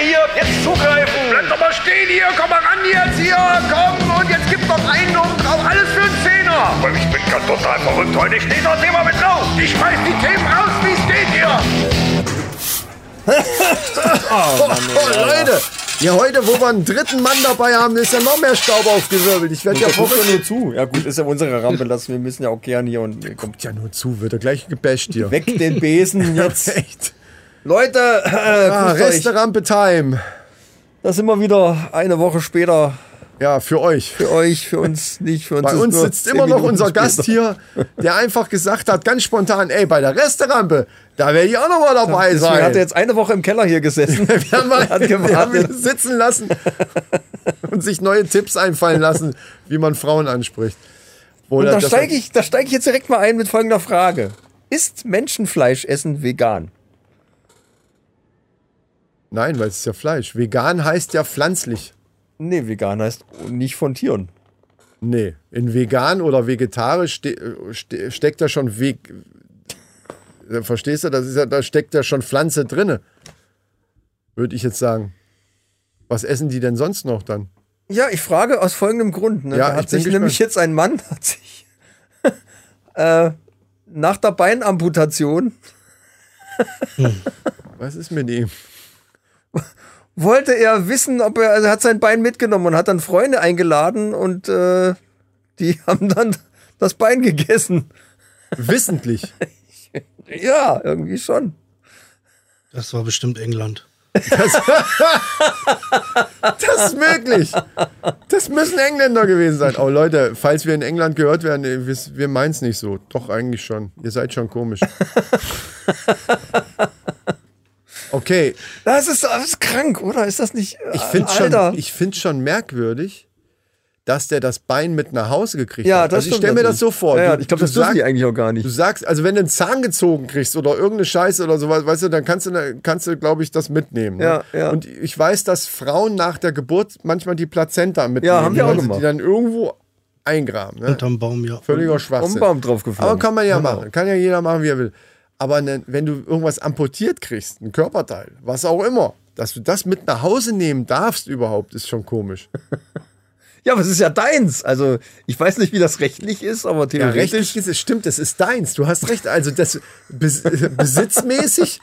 hier, jetzt zugreifen. Bleib doch mal stehen hier, komm mal ran jetzt hier, komm und jetzt gib noch einen und drauf, alles für einen Zehner. Aber ich bin ganz total verrückt heute. Steht das Thema mit drauf. Ich schmeiß die Themen raus, wie es geht hier. oh, oh, Leute, ja heute, wo wir einen dritten Mann dabei haben, ist ja noch mehr Staub aufgewirbelt. Ich werde ja Der guckt ja verrückt. nur zu. Ja gut, ist ja unsere Rampe, lassen wir müssen ja auch gern hier und Kommt ja nur zu, wird er gleich gebasht hier. weg den Besen jetzt. Echt. Leute, äh, Ah. Resterampe Time. da sind wir wieder eine Woche später. Ja, für euch. Für euch, für uns nicht, für uns. Bei uns sitzt immer noch Minuten unser später. Gast hier, der einfach gesagt hat, ganz spontan, ey, bei der Resterampe, da werde ich auch noch mal dabei Deswegen sein. hat er jetzt eine Woche im Keller hier gesessen. wir haben, mal, hat wir haben ihn sitzen lassen und sich neue Tipps einfallen lassen, wie man Frauen anspricht. Und Oder da das- steige ich, da steig ich jetzt direkt mal ein mit folgender Frage. Ist Menschenfleischessen vegan? Nein, weil es ist ja Fleisch. Vegan heißt ja pflanzlich. Nee, vegan heißt nicht von Tieren. Nee, in vegan oder vegetarisch ste ste steckt ja schon Weg. Äh, Verstehst du? Das ist ja, da steckt ja schon Pflanze drinne. Würde ich jetzt sagen. Was essen die denn sonst noch dann? Ja, ich frage aus folgendem Grund. Ne? Ja, da hat sich nämlich jetzt ein Mann hat sich, äh, nach der Beinamputation Was ist mit ihm? wollte er wissen, ob er, also er hat sein Bein mitgenommen und hat dann Freunde eingeladen und äh, die haben dann das Bein gegessen. Wissentlich. Ja, irgendwie schon. Das war bestimmt England. Das ist möglich. Das müssen Engländer gewesen sein. Oh Leute, falls wir in England gehört werden, wir, wir meinen es nicht so. Doch, eigentlich schon. Ihr seid schon komisch. Okay, Das ist, das ist krank, oder? Ist das nicht. ich finde schon, Alter. ich find's schon merkwürdig, dass der das Bein mit nach Hause gekriegt ja, hat. das also ich stimmt stelle mir das so vor. Ja, Du- ich glaube, du das dürfen sagst- die eigentlich auch gar Du nicht. sagst, also wenn du einen Zahn gezogen kriegst oder irgendeine Scheiße oder sowas, weißt du, dann kannst du, kannst du glaube ich, das mitnehmen. Ne? Ja, ja. Und ich weiß, dass Frauen nach der Geburt manchmal die Plazenta mitnehmen. Ja, haben wir auch weil sie gemacht. Die dann irgendwo eingraben. Ne? Unterm Baum, ja. Völliger Schwachsinn. Umbaum drauf geflogen. Aber kann man ja machen. Kann ja jeder machen, wie er will. Aber ne, wenn du irgendwas amputiert kriegst, ein Körperteil, was auch immer, dass du das mit nach Hause nehmen darfst überhaupt, ist schon komisch. Ja, aber es ist ja deins. Also, ich weiß nicht, wie das rechtlich ist, aber Ja, theoretisch. rechtlich ist es, stimmt, es ist deins. Du hast recht. Also das bes besitzmäßig,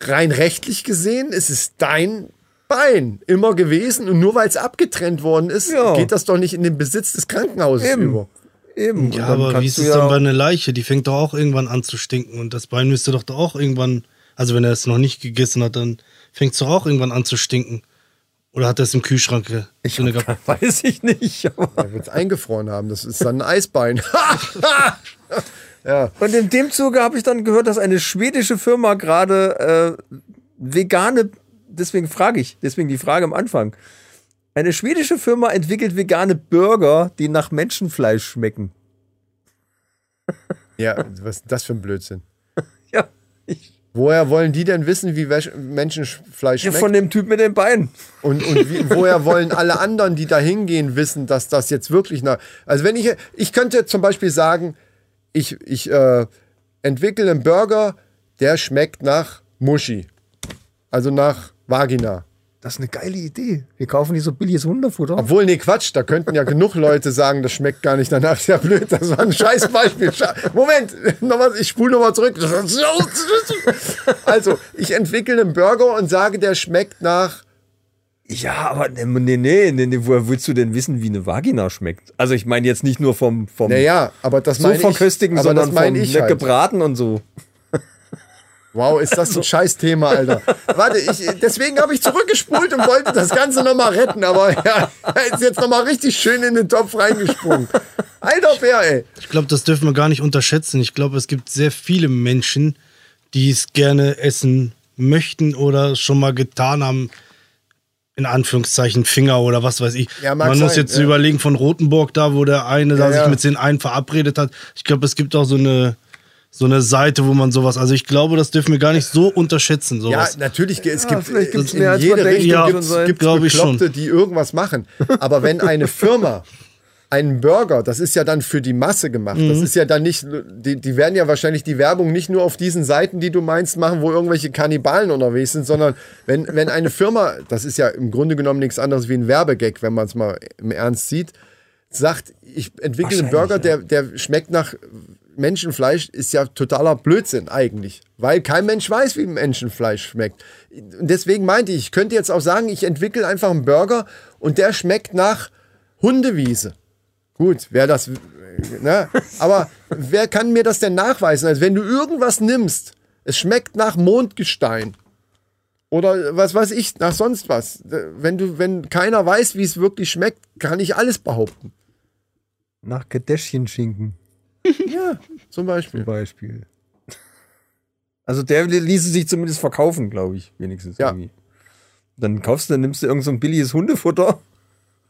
rein rechtlich gesehen, es ist dein Bein immer gewesen. Und nur weil es abgetrennt worden ist, Ja. geht das doch nicht in den Besitz des Krankenhauses Eben. über. Eben. Ja, dann aber wie ist es ja dann bei einer Leiche? Die fängt doch auch irgendwann an zu stinken und das Bein müsste doch auch irgendwann, also wenn er es noch nicht gegessen hat, dann fängt es doch auch irgendwann an zu stinken. Oder hat er es im Kühlschrank drinne gehabt? Weiß ich nicht. Er wird es eingefroren haben. Das ist dann ein Eisbein. ja. Und in dem Zuge habe ich dann gehört, dass eine schwedische Firma gerade äh, vegane, deswegen frage ich, deswegen die Frage am Anfang. Eine schwedische Firma entwickelt vegane Burger, die nach Menschenfleisch schmecken. ja, was ist das für ein Blödsinn? Ja, ich, Woher wollen die denn wissen, wie Menschenfleisch schmeckt? von dem Typ mit den Beinen. Und, und wie, woher wollen alle anderen, die da hingehen, wissen, dass das jetzt wirklich nach. Also wenn ich, ich könnte zum Beispiel sagen, ich, ich äh, entwickle einen Burger, der schmeckt nach Muschi. Also nach Vagina. Das ist eine geile Idee. Wir kaufen nicht so billiges Hundefutter. Obwohl, nee, Quatsch, da könnten ja genug Leute sagen, das schmeckt gar nicht danach. Ist ja blöd, das war ein scheiß Beispiel. Moment, noch mal, ich spule nochmal zurück. Also, ich entwickle einen Burger und sage, der schmeckt nach Ja, aber nee, nee, nee, nee, nee, woher willst du denn wissen, wie eine Vagina schmeckt? Also ich meine jetzt nicht nur vom, vom Naja, aber das so meine ich. verköstigen, sondern das meine vom ich ne, halt. gebraten und so. Wow, ist das ein Scheißthema, Alter. Warte, ich, deswegen habe ich zurückgespult und wollte das Ganze nochmal retten, aber ja, er ist jetzt nochmal richtig schön in den Topf reingesprungen. Alter Bär, ey. Ich glaube, das dürfen wir gar nicht unterschätzen. Ich glaube, es gibt sehr viele Menschen, die es gerne essen möchten oder schon mal getan haben. In Anführungszeichen Finger oder was weiß ich. Ja, Man muss sein, jetzt ja. überlegen von Rotenburg da, wo der eine da Ja, sich ja. mit den einen verabredet hat. Ich glaube, es gibt auch so eine so eine Seite, wo man sowas. Also ich glaube, das dürfen wir gar nicht so unterschätzen. Ja, Sowas. natürlich, es gibt, vielleicht gibt's in mehr, als jede Richtung kann gibt es Bekloppte, die irgendwas machen. Aber wenn eine Firma ein Burger, das ist ja dann für die Masse gemacht. Das ist ja dann nicht, die, die werden ja wahrscheinlich die Werbung nicht nur auf diesen Seiten, die du meinst, machen, wo irgendwelche Kannibalen unterwegs sind, sondern wenn, wenn eine Firma, das ist ja im Grunde genommen nichts anderes wie ein Werbegag, wenn man es mal im Ernst sieht, sagt, ich entwickle einen Burger, der, der schmeckt nach Menschenfleisch, ist ja totaler Blödsinn eigentlich. Weil kein Mensch weiß, wie Menschenfleisch schmeckt. Und deswegen meinte ich, ich könnte jetzt auch sagen, ich entwickle einfach einen Burger und der schmeckt nach Hundewiese. Gut, wer das. Ne? Aber wer kann mir das denn nachweisen? Also, wenn du irgendwas nimmst, es schmeckt nach Mondgestein. Oder was weiß ich, nach sonst was. Wenn, du, wenn keiner weiß, wie es wirklich schmeckt, kann ich alles behaupten. Nach Kardashian-Schinken Ja, zum Beispiel. zum Beispiel. Also der ließe sich zumindest verkaufen, glaube ich, wenigstens. Ja. Irgendwie. Dann kaufst du, dann nimmst du irgend so ein billiges Hundefutter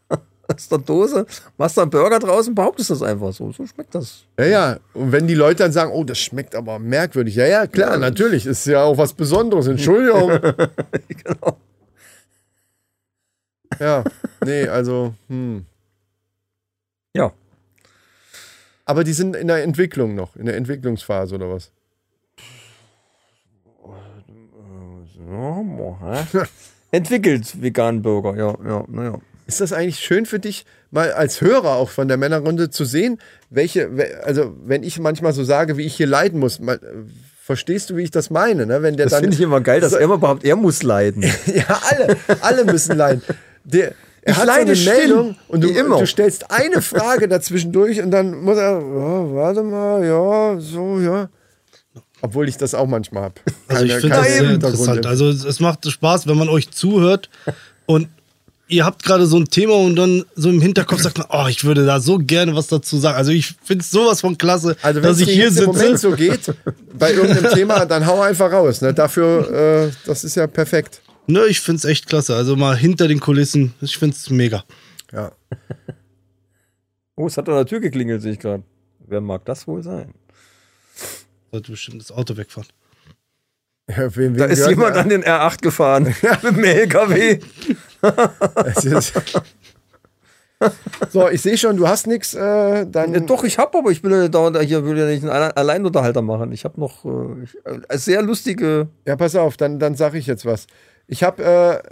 aus der Dose, machst da einen Burger draus und behauptest das einfach so. So schmeckt das. Ja, ja. Und wenn die Leute dann sagen, oh, das schmeckt aber merkwürdig. Ja, ja, klar, natürlich. Ist ja auch was Besonderes. Entschuldigung. genau. Ja, nee, also, hm. Ja. Aber die sind in der Entwicklung noch, in der Entwicklungsphase oder was? Entwickelt veganen Burger, ja, ja, naja. Ist das eigentlich schön für dich, mal als Hörer auch von der Männerrunde zu sehen, welche, we- also wenn ich manchmal so sage, wie ich hier leiden muss, mal, verstehst du, wie ich das meine? Ne? Wenn der Das finde ich immer geil, dass So- er immer behauptet, er muss leiden. Ja, alle, alle müssen leiden. Der, er Ich hat leide so eine Meldung und du, du stellst eine Frage dazwischen durch und dann muss er, ja, warte mal, ja, so, ja. Obwohl ich das auch manchmal habe. Also ich finde das sehr interessant. Also es es macht Spaß, wenn man euch zuhört und ihr habt gerade so ein Thema und dann so im Hinterkopf sagt man, oh, ich würde da so gerne was dazu sagen. Also ich finde es sowas von klasse, Also wenn dass es ich hier jetzt im Moment sitze. so geht, bei irgendeinem Thema, dann hau einfach raus. Ne? Dafür, äh, das ist ja perfekt. Ne, ich finde es echt klasse. Also mal hinter den Kulissen, ich finde es mega. Ja. Oh, es hat an der Tür geklingelt, sehe ich gerade. Wer mag das wohl sein? Sollte bestimmt das Auto wegfahren. Ja, wem, Da wem ist jemand an den R8 gefahren mit dem LKW. Es ist- So, ich sehe schon, du hast nichts. Äh, dann Ja, doch, ich habe, aber ich will ja dauernd hier will ja nicht einen Alle- Alleinunterhalter machen. Ich habe noch äh, äh, sehr lustige. Ja, pass auf, dann, dann sage ich jetzt was. Ich habe, äh,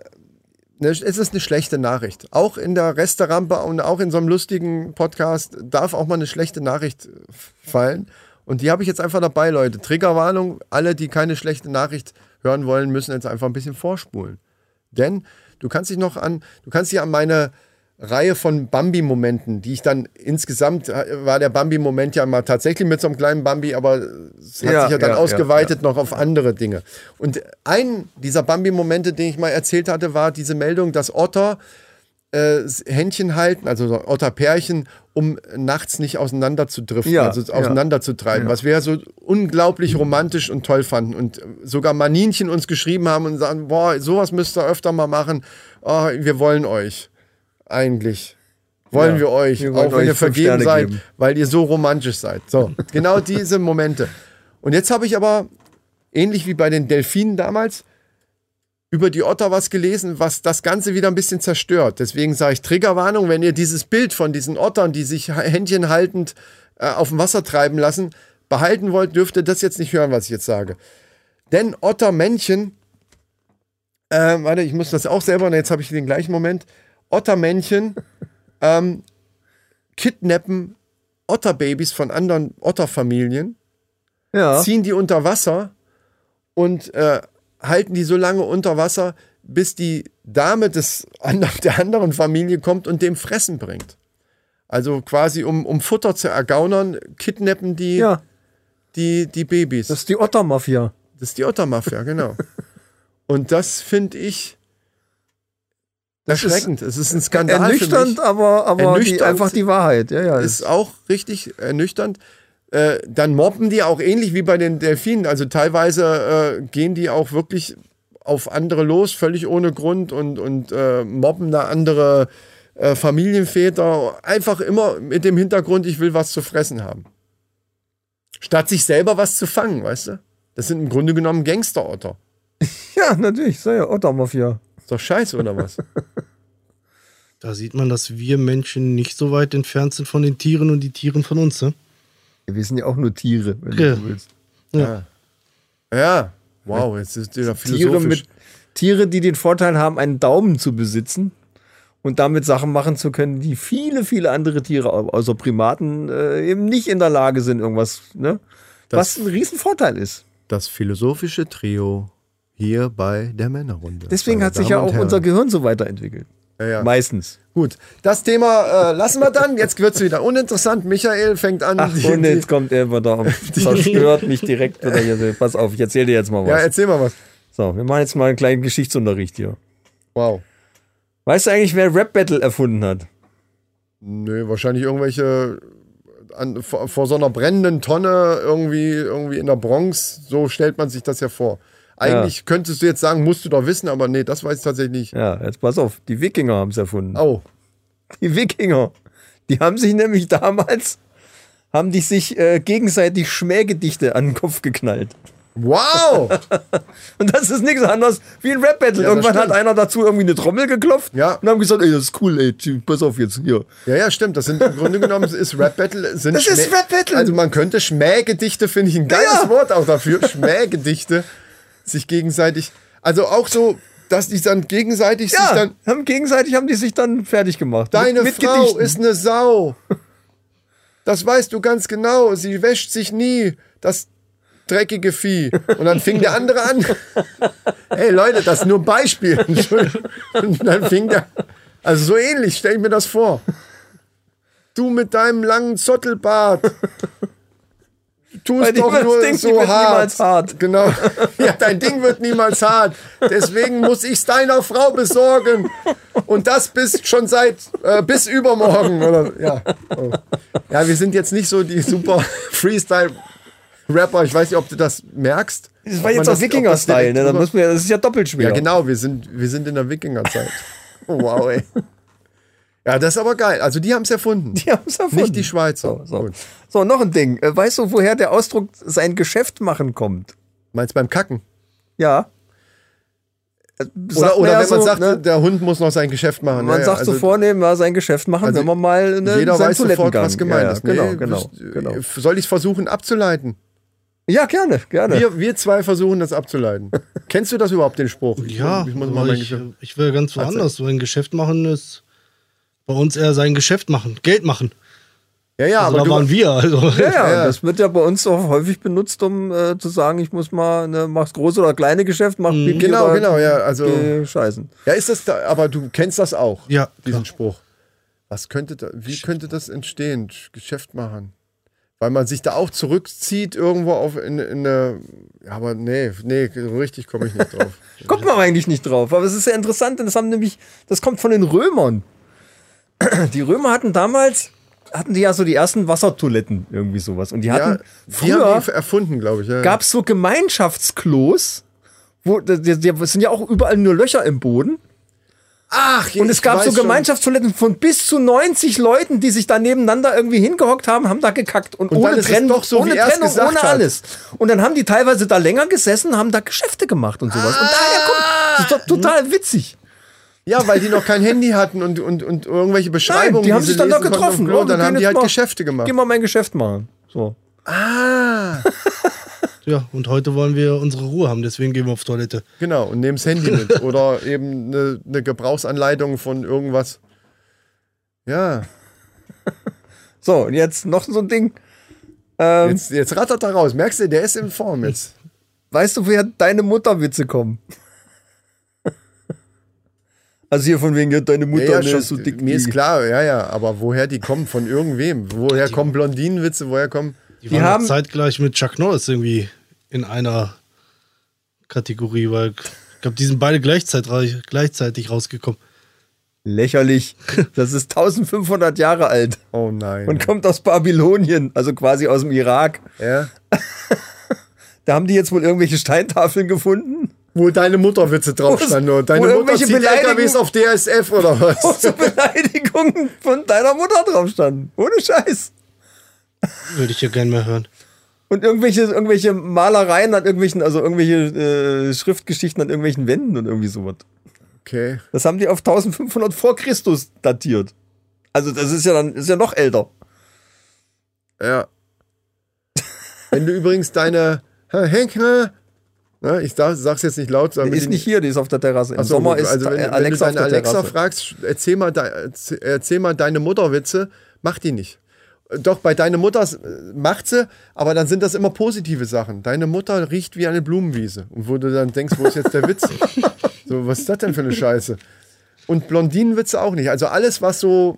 ne, es ist eine schlechte Nachricht. Auch in der Resterampe und auch in so einem lustigen Podcast darf auch mal eine schlechte Nachricht fallen. Und die habe ich jetzt einfach dabei, Leute. Triggerwarnung, alle, die keine schlechte Nachricht hören wollen, müssen jetzt einfach ein bisschen vorspulen. Denn du kannst dich noch an, du kannst dich an meine Reihe von Bambi-Momenten, die ich dann insgesamt äh, war der Bambi-Moment ja mal tatsächlich mit so einem kleinen Bambi, aber es hat Ja, sich ja dann ja, ja, ausgeweitet noch auf andere Dinge. Und ein dieser Bambi-Momente, den ich mal erzählt hatte, war diese Meldung, dass Otter äh, Händchen halten, also so Otterpärchen, um nachts nicht auseinander zu driften, Ja, also ja. auseinanderzutreiben, was wir ja so unglaublich romantisch und toll fanden. Und sogar Maninchen uns geschrieben haben und sagen, boah, sowas müsst ihr öfter mal machen. Oh, wir wollen euch. Eigentlich. Wollen Ja, wir euch, wir auch wenn ihr vergeben Sterne seid, geben. weil ihr so romantisch seid. So, genau diese Momente. Und jetzt habe ich aber, ähnlich wie bei den Delfinen damals, über die Otter was gelesen, was das Ganze wieder ein bisschen zerstört. Deswegen sage ich Triggerwarnung, wenn ihr dieses Bild von diesen Ottern, die sich Händchen haltend äh, auf dem Wasser treiben lassen, behalten wollt, dürft ihr das jetzt nicht hören, was ich jetzt sage. Denn Ottermännchen, äh, warte, ich muss das auch selber, jetzt habe ich den gleichen Moment. Ottermännchen ähm, kidnappen Otterbabys von anderen Otterfamilien Ja. ziehen die unter Wasser und äh, halten die so lange unter Wasser, bis die Dame des, der anderen Familie kommt und dem Fressen bringt. Also quasi um, um Futter zu ergaunern, kidnappen die, ja, die, die Babys. das ist die Ottermafia. Das ist die Ottermafia, genau. Und das finde ich Das ist erschreckend. Es ist ein Skandal Ernüchternd, aber, aber Die, Ernüchternd einfach die Wahrheit. Ja, ja. ist auch richtig ernüchternd. Äh, dann mobben die auch ähnlich wie bei den Delfinen. Also teilweise äh, gehen die auch wirklich auf andere los, völlig ohne Grund und, und äh, mobben da andere äh, Familienväter. Einfach immer mit dem Hintergrund, ich will was zu fressen haben. Statt sich selber was zu fangen, weißt du? Das sind im Grunde genommen Gangsterotter. ja, natürlich. Sei ja Ottermafia. Ist doch scheiße, oder was? Da sieht man, dass wir Menschen nicht so weit entfernt sind von den Tieren und die Tieren von uns. Ne? Wir sind ja auch nur Tiere, wenn Ja. du so willst. Ja, wow, jetzt ist wieder Tiere, philosophisch. mit, Tiere, die den Vorteil haben, einen Daumen zu besitzen und damit Sachen machen zu können, die viele, viele andere Tiere, außer Primaten, äh, eben nicht in der Lage sind, irgendwas, ne? Was ein Riesenvorteil ist. das philosophische Trio hier bei der Männerrunde. Deswegen hat sich Damen ja auch unser Gehirn so weiterentwickelt. Ja, ja. Meistens. Gut, das Thema äh, lassen wir dann. Jetzt wird es wieder uninteressant. Michael fängt an. Ach, die- und jetzt kommt er wieder und zerstört mich direkt wieder hier. Pass auf, ich erzähle dir jetzt mal ja, was. erzähl mal was. so, wir machen jetzt mal einen kleinen Geschichtsunterricht hier. Wow. Weißt du eigentlich, wer Rap Battle erfunden hat? Nö, wahrscheinlich irgendwelche an, vor, vor so einer brennenden Tonne irgendwie, irgendwie in der Bronx. So stellt man sich das ja vor. Eigentlich könntest du jetzt sagen, musst du doch wissen, aber nee, das weiß ich tatsächlich nicht. Ja, jetzt pass auf, die Wikinger haben es erfunden. Oh, Die Wikinger. Die haben sich nämlich damals, haben die sich äh, gegenseitig Schmähgedichte an den Kopf geknallt. wow! Und das ist nichts anderes wie ein Rap-Battle. Ja, Irgendwann hat einer dazu irgendwie eine Trommel geklopft Ja. und haben gesagt, ey, das ist cool, ey, pass auf jetzt, hier. Ja, ja, stimmt. Das sind im Grunde genommen ist Rap Battle. Sind Das ist Schmäh- Rap Battle. Also man könnte Schmähgedichte, finde ich ein geiles Ja. Wort auch dafür. Schmähgedichte sich gegenseitig. Also auch so, dass die dann gegenseitig sich Ja, dann. haben gegenseitig haben die sich dann fertig gemacht. Deine mit, mit Frau Gedichten. ist eine Sau. Das weißt du ganz genau. Sie wäscht sich nie. Das dreckige Vieh. Und dann fing der andere an. Hey Leute, das ist nur ein Beispiel. Und dann fing der. Also so ähnlich, stell ich mir das vor. Du mit deinem langen Zottelbart. Tust dem doch nur Ding so wird hart. niemals hart. Genau. Ja, dein Ding wird niemals hart. Deswegen muss ich es deiner Frau besorgen. Und das bis schon seit äh, bis übermorgen. Oder, ja. Oh. ja, wir sind jetzt nicht so die super Freestyle-Rapper. Ich weiß nicht, ob du das merkst. Das war jetzt auch Wikinger-Style, ne? Das ist ja doppelt schwer. ja, genau, wir sind, wir sind in der Wikingerzeit. Oh, wow, ey. Ja, das ist aber geil. Also die haben es erfunden. Die haben es erfunden. Nicht die Schweizer. So, so. So, noch ein Ding. Äh, Weißt du, woher der Ausdruck sein Geschäft machen kommt? Meinst du beim Kacken? Ja. Äh, sagt Oder, oder ja wenn man so, sagt, ne? der Hund muss noch sein Geschäft machen. man ja, sagt ja, so also vornehm, ja, sein Geschäft machen, also wenn man mal ne, Jeder seinen weiß sofort, was gemeint ja, ist. Ja, genau, Nee, genau, wüs- genau. Soll ich es versuchen abzuleiten? Ja, gerne, gerne. Wir, wir zwei versuchen das abzuleiten. Kennst du das überhaupt, den Spruch? Ja, ich ich, ich will ganz woanders. So ein Geschäft machen ist bei uns eher sein Geschäft machen, Geld machen. Ja, ja, Also aber da waren wir. Also. ja, ja, Ja. das wird ja bei uns auch häufig benutzt, um äh, zu sagen, ich muss mal, ne, mach's große oder kleine Geschäft, mach Pipi Genau, oder genau, ja, also- scheißen. ja, ist das da, aber du kennst das auch, Ja, diesen klar. Spruch. Was könnte da, wie könnte das entstehen? Geschäft machen. Weil man sich da auch zurückzieht irgendwo auf in, in eine. Ja, aber nee, nee, richtig komme ich nicht drauf. Kommt man eigentlich nicht drauf, aber es ist sehr interessant, denn das haben nämlich, das kommt von den Römern. Die Römer hatten damals, hatten die ja so die ersten Wassertoiletten, irgendwie sowas. Und die ja, hatten, die früher die erfunden, glaube ich. Ja. gab es so Gemeinschaftsklos, wo, die sind ja auch überall nur Löcher im Boden. Ach, Und es gab so Gemeinschaftstoiletten von bis zu 90 Leuten, die sich da nebeneinander irgendwie hingehockt haben, haben da gekackt. Und, Und ohne es Trennung, so, ohne es Trennung, ohne hat. alles. Und dann haben die teilweise da länger gesessen, haben da Geschäfte gemacht und sowas. Und daher kommt, das ist doch total witzig. Ja, weil die noch kein Handy hatten und, und, und irgendwelche Beschreibungen. Nein, die haben sie sich dann dem getroffen. Klo, Oh, wir dann haben die halt mal- Geschäfte gemacht. Geh mal mein Geschäft machen. So. Ah, Ja, und heute wollen wir unsere Ruhe haben, deswegen gehen wir auf Toilette. genau. Und nehmen das Handy mit. Oder eben eine, eine Gebrauchsanleitung von irgendwas. Ja, So, und jetzt noch so ein Ding. Ähm, jetzt, jetzt rattert er raus. Merkst du, der ist in Form jetzt. Weißt du, woher deine Mutterwitze kommen? Also hier von wegen, ja, deine Mutter Ja, ja, schon, ist so dick. mir ist klar, ja, ja. Aber woher die kommen? Von irgendwem. Woher kommen Blondinenwitze? Woher kommen. Die, Die haben zeitgleich mit Chuck Norris irgendwie in einer Kategorie, weil ich glaube, die sind beide gleichzeitig, gleichzeitig rausgekommen. Lächerlich. Das ist 1500 Jahre alt Oh nein. und kommt aus Babylonien, also quasi aus dem Irak. ja? Da haben die jetzt wohl irgendwelche Steintafeln gefunden, Wo deine Mutterwitze drauf standen. Und Deine wo Mutter zieht Beleidigungen- LKWs auf DSF oder wo was? so Beleidigungen von deiner Mutter drauf standen. Ohne Scheiß. Würde ich ja gerne mehr hören. Und irgendwelche, irgendwelche Malereien an irgendwelchen, also irgendwelche äh, Schriftgeschichten an irgendwelchen Wänden und irgendwie sowas. Okay. Das haben die auf 1500 vor Christus datiert. Also das ist ja dann ist ja noch älter. Ja. Wenn du übrigens deine Henke, ne, ich sag, sag's jetzt nicht laut, Die ist nicht hier, die ist auf der Terrasse. Im so, Sommer ist also wenn, äh, wenn du Alexa deine Alexa Terrasse. fragst, erzähl mal, de, erzähl mal deine Mutterwitze, macht die nicht. Doch, bei deine Mutter äh, macht sie, aber dann sind das immer positive Sachen. Deine Mutter riecht wie eine Blumenwiese. Und wo du dann denkst, wo ist jetzt der Witz? so, was ist das denn für eine Scheiße? Und Blondinenwitze auch nicht. Also alles, was so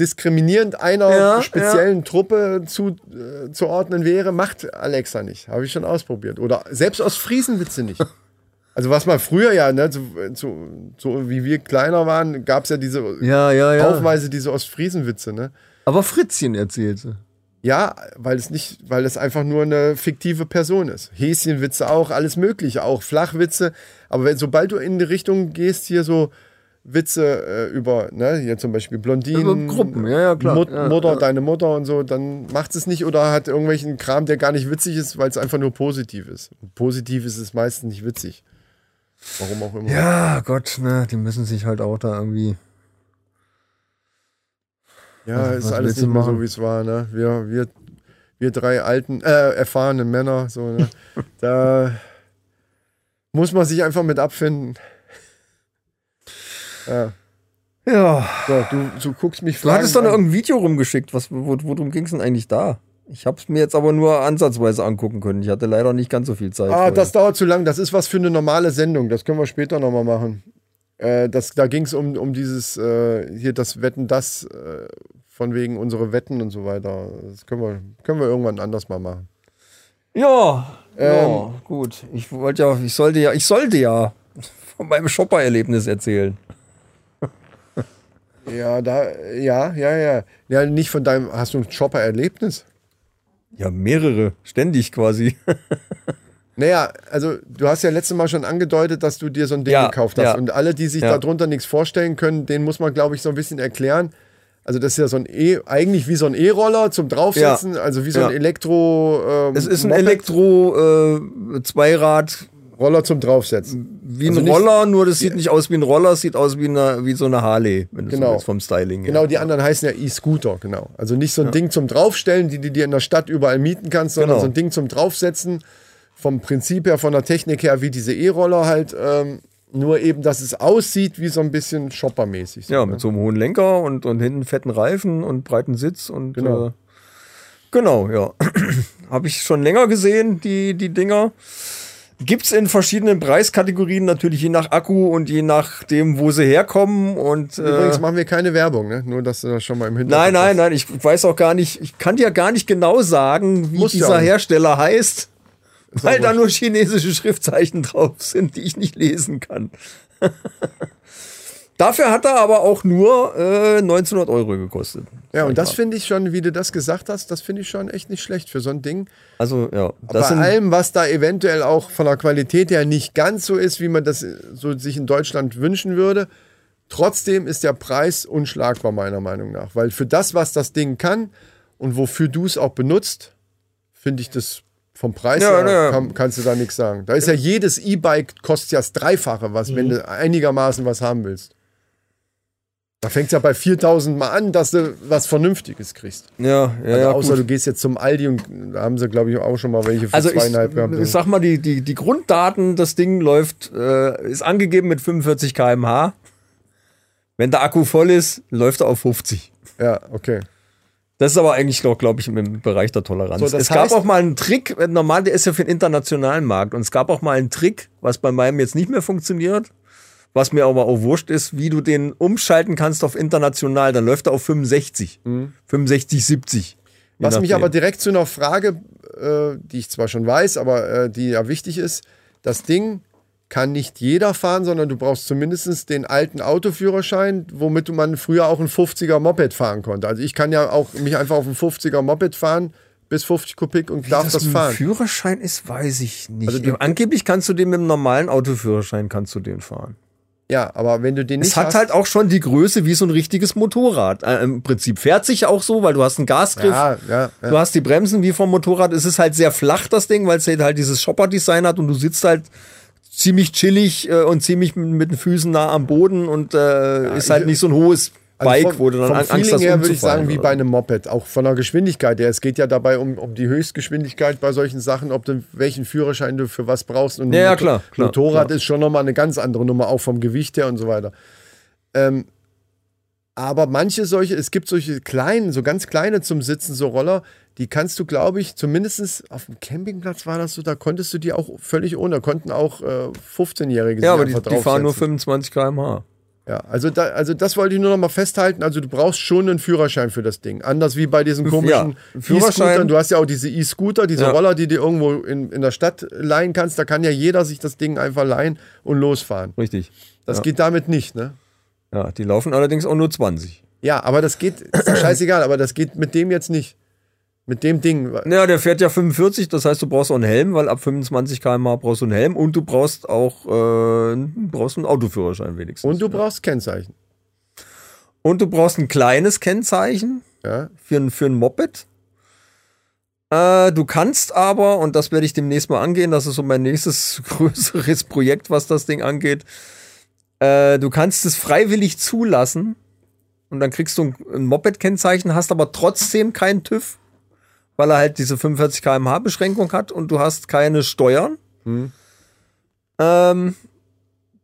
diskriminierend einer Ja, speziellen Truppe zu, äh, zu ordnen wäre, macht Alexa nicht. Habe ich schon ausprobiert. Oder selbst aus Friesenwitze nicht. Also was man früher ja, ne, so, so, so wie wir kleiner waren, gab es ja diese Ja, ja, ja. haufenweise diese Ostfriesenwitze, ne? Aber Fritzchen erzählte. Ja, weil es nicht, weil es einfach nur eine fiktive Person ist. Häschenwitze auch, alles mögliche, auch Flachwitze. Aber wenn, sobald du in die Richtung gehst, hier so Witze äh, über, ne, hier zum Beispiel Blondinen, Über Gruppen, ja, ja, klar. Mut, Ja, Mutter, ja. deine Mutter und so, dann macht es nicht oder hat irgendwelchen Kram, der gar nicht witzig ist, weil es einfach nur positiv ist. Und positiv ist es meistens nicht witzig. Warum auch immer. Ja, Gott, ne, die müssen sich halt auch da irgendwie. Ja, Was- ist was alles nicht mehr so, wie es war, ne? Wir, wir, wir drei alten, äh, erfahrene Männer, so, ne? da muss man sich einfach mit abfinden. Ja. Ja. So, du, du guckst mich Du hattest doch noch irgendein Video rumgeschickt. Was, wo, worum ging es denn eigentlich da? Ich habe es mir jetzt aber nur ansatzweise angucken können. Ich hatte leider nicht ganz so viel Zeit. Ah, vorher. das dauert zu lang. Das ist was für eine normale Sendung. Das können wir später nochmal machen. Äh, das, da ging es um, um dieses, äh, hier das Wetten, das, äh, von wegen unsere Wetten und so weiter. Das können wir, können wir irgendwann anders mal machen. Ja, Ähm, ja, gut. Ich wollte ja, ich sollte ja, ich sollte ja von meinem Shopper-Erlebnis erzählen. Ja, da, ja, ja, ja. Ja, nicht von deinem, hast du ein Shopper-Erlebnis? Ja, mehrere, ständig quasi. Naja, also du hast ja letztes Mal schon angedeutet, dass du dir so ein Ding Ja, gekauft hast. ja. Und alle, die sich Ja. darunter nichts vorstellen können, den muss man, glaube ich, so ein bisschen erklären. Also das ist ja so ein E, eigentlich wie so ein E-Roller zum draufsetzen, also wie so ein. Elektro. Ähm, Es ist ein Moped. Elektro-Zweirad, Roller zum draufsetzen. wie Also ein Roller, nur das sieht nicht aus wie ein Roller, es sieht aus wie, eine, wie so eine Harley, wenn du so Genau. willst, vom Styling. Genau, die anderen heißen ja E-Scooter, genau. Also nicht so ein Ding zum Draufstellen, die du dir in der Stadt überall mieten kannst, sondern Genau. so ein Ding zum Draufsetzen. Vom Prinzip her, von der Technik her, wie diese E-Roller halt. Ähm, nur eben, dass es aussieht wie so ein bisschen shoppermäßig. So, Ja, ne? mit so einem hohen Lenker und, und hinten fetten Reifen und breiten Sitz und Genau. Äh, genau, ja. Habe ich schon länger gesehen, die, die Dinger. Gibt's in verschiedenen Preiskategorien, natürlich je nach Akku und je nachdem, wo sie herkommen. Und, Übrigens äh, machen wir keine Werbung, ne? Nur, dass du das schon mal im Hintergrund nein, nein, nein, ich weiß auch gar nicht, ich kann dir gar nicht genau sagen, wie Muss ja dieser nicht. Hersteller heißt, weil auch da nur chinesische Schriftzeichen drauf sind, die ich nicht lesen kann. Dafür hat er aber auch nur äh, 1900 Euro gekostet. Ja, und das finde ich schon, wie du das gesagt hast, das finde ich schon echt nicht schlecht für so ein Ding. Also, ja, Bei das sind, allem, was da eventuell auch von der Qualität her nicht ganz so ist, wie man das so sich in Deutschland wünschen würde, trotzdem ist der Preis unschlagbar, meiner Meinung nach. Weil für das, was das Ding kann und wofür du es auch benutzt, finde ich das vom Preis Ja, her, ja. kann, kannst du da nichts sagen. Da ist ja jedes E-Bike kostet ja das Dreifache, was, wenn du einigermaßen was haben willst. Da fängt es ja bei 4000 mal an, dass du was Vernünftiges kriegst. ja, ja, Also ja außer gut. du gehst jetzt zum Aldi und da haben sie, glaube ich, auch schon mal welche für Also ich, zweieinhalb gehabt. ich sag mal, die, die, die Grunddaten, das Ding läuft, äh, ist angegeben mit 45 km/h. Wenn der Akku voll ist, läuft er auf 50. Ja, okay. Das ist aber eigentlich, glaube glaub ich, im Bereich der Toleranz. So, es gab auch mal einen Trick, normal, der ist ja für den internationalen Markt. Und es gab auch mal einen Trick, was bei meinem jetzt nicht mehr funktioniert, was mir aber auch wurscht ist, wie du den umschalten kannst auf international. Dann läuft er auf 65. 65, 70. je Mhm. Was mich aber direkt zu einer Frage, äh, die ich zwar schon weiß, aber äh, die ja wichtig ist, das Ding kann nicht jeder fahren, sondern du brauchst zumindest den alten Autoführerschein, womit du man früher auch ein 50er Moped fahren konnte. Also ich kann ja auch mich einfach auf ein 50er Moped fahren, bis 50 Kubik und darf das, das fahren. Führerschein ist, weiß ich nicht. Also du- Angeblich kannst du den mit dem normalen Autoführerschein kannst du den fahren. Ja, aber wenn du den nicht Es hat hast, halt auch schon die Größe wie so ein richtiges Motorrad. Äh, Im Prinzip fährt sich auch so, weil du hast einen Gasgriff. ja, ja, ja. Du hast die Bremsen wie vom Motorrad. Es ist halt sehr flach, das Ding, weil es halt dieses Shopper-Design hat und du sitzt halt ziemlich chillig äh, und ziemlich mit, mit den Füßen nah am Boden und äh, ist halt ich- nicht so ein hohes Also Bike, vom, wo du dann vom Angst Feeling hast, her würde ich sagen, wie oder bei einem Moped, auch von der Geschwindigkeit her. Es geht ja dabei um, um die Höchstgeschwindigkeit bei solchen Sachen, ob du welchen Führerschein du für was brauchst. Und Ja, ja, klar, klar, Motorrad klar. ist schon nochmal eine ganz andere Nummer, auch vom Gewicht her und so weiter. Ähm, aber manche solche, es gibt solche kleinen, so ganz kleine zum Sitzen, so Roller, die kannst du, glaube ich, zumindest auf dem Campingplatz war das so, da konntest du die auch völlig ohne, da konnten auch äh, 15-Jährige Ja, aber die, die fahren nur draufsetzen. 25 km/h. Ja, also, da, also das wollte ich nur noch mal festhalten. Also du brauchst schon einen Führerschein für das Ding. Anders wie bei diesen komischen Ja, Führerschein. E-Scootern. Du hast ja auch diese E-Scooter, diese Ja. Roller, die du irgendwo in, in der Stadt leihen kannst. Da kann ja jeder sich das Ding einfach leihen und losfahren. Richtig. Das Ja. geht damit nicht, ne? Ja, die laufen allerdings auch nur 20. Ja, aber das geht, ist scheißegal, aber das geht mit dem jetzt nicht. Mit dem Ding. Ja, der fährt ja 45, das heißt, du brauchst auch einen Helm, weil ab 25 km/h brauchst du einen Helm und du brauchst auch äh, brauchst einen Autoführerschein wenigstens. Und du brauchst Kennzeichen. Und du brauchst ein kleines Kennzeichen Ja. für ein, für ein Moped. Äh, du kannst aber, und das werde ich demnächst mal angehen, das ist so mein nächstes größeres Projekt, was das Ding angeht. Äh, du kannst es freiwillig zulassen und dann kriegst du ein, ein Moped-Kennzeichen, hast aber trotzdem keinen TÜV, weil er halt diese 45 km/h Beschränkung hat und du hast keine Steuern. Ähm,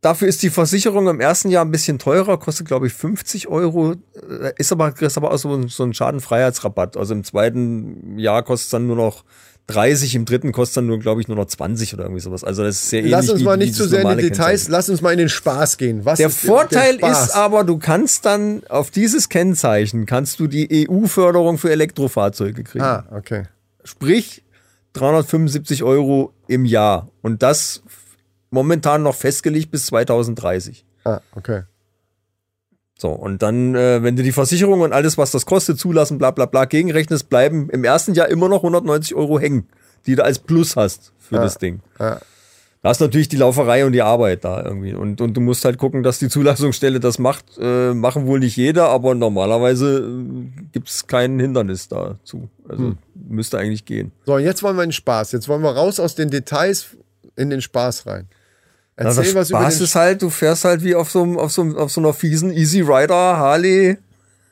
Dafür ist die Versicherung im ersten Jahr ein bisschen teurer, kostet glaube ich 50 Euro, äh, ist aber, ist aber auch so so ein Schadenfreiheitsrabatt. Also im zweiten Jahr kostet es dann nur noch 30, im dritten kostet dann nur, glaube ich, nur noch 20 oder irgendwie sowas. Also das ist sehr Lass ähnlich uns wie- mal nicht zu sehr in die Details, Kennzeichen. lass uns mal in den Spaß gehen. Was Der ist Vorteil der ist aber, du kannst dann auf dieses Kennzeichen kannst du die EU-Förderung für Elektrofahrzeuge kriegen. Ah, okay. Sprich 375 Euro im Jahr. Und das momentan noch festgelegt bis 2030. Ah, okay. So, und dann, äh, wenn du die Versicherung und alles, was das kostet, zulassen, bla bla bla, gegenrechnest, bleiben im ersten Jahr immer noch 190 Euro hängen, die du als Plus hast für das Ding. Ja. Da ist natürlich die Lauferei und die Arbeit da irgendwie. Und, und du musst halt gucken, dass die Zulassungsstelle das macht. Äh, machen wohl nicht jeder, aber normalerweise äh, gibt es kein Hindernis dazu. Also müsste eigentlich gehen. So, und jetzt wollen wir in den Spaß. Jetzt wollen wir raus aus den Details in den Spaß rein. Na, Erzähl das was über Spaß den ist halt, du fährst halt wie auf so, einem- auf so, einem- auf so einer fiesen Easy Rider Harley.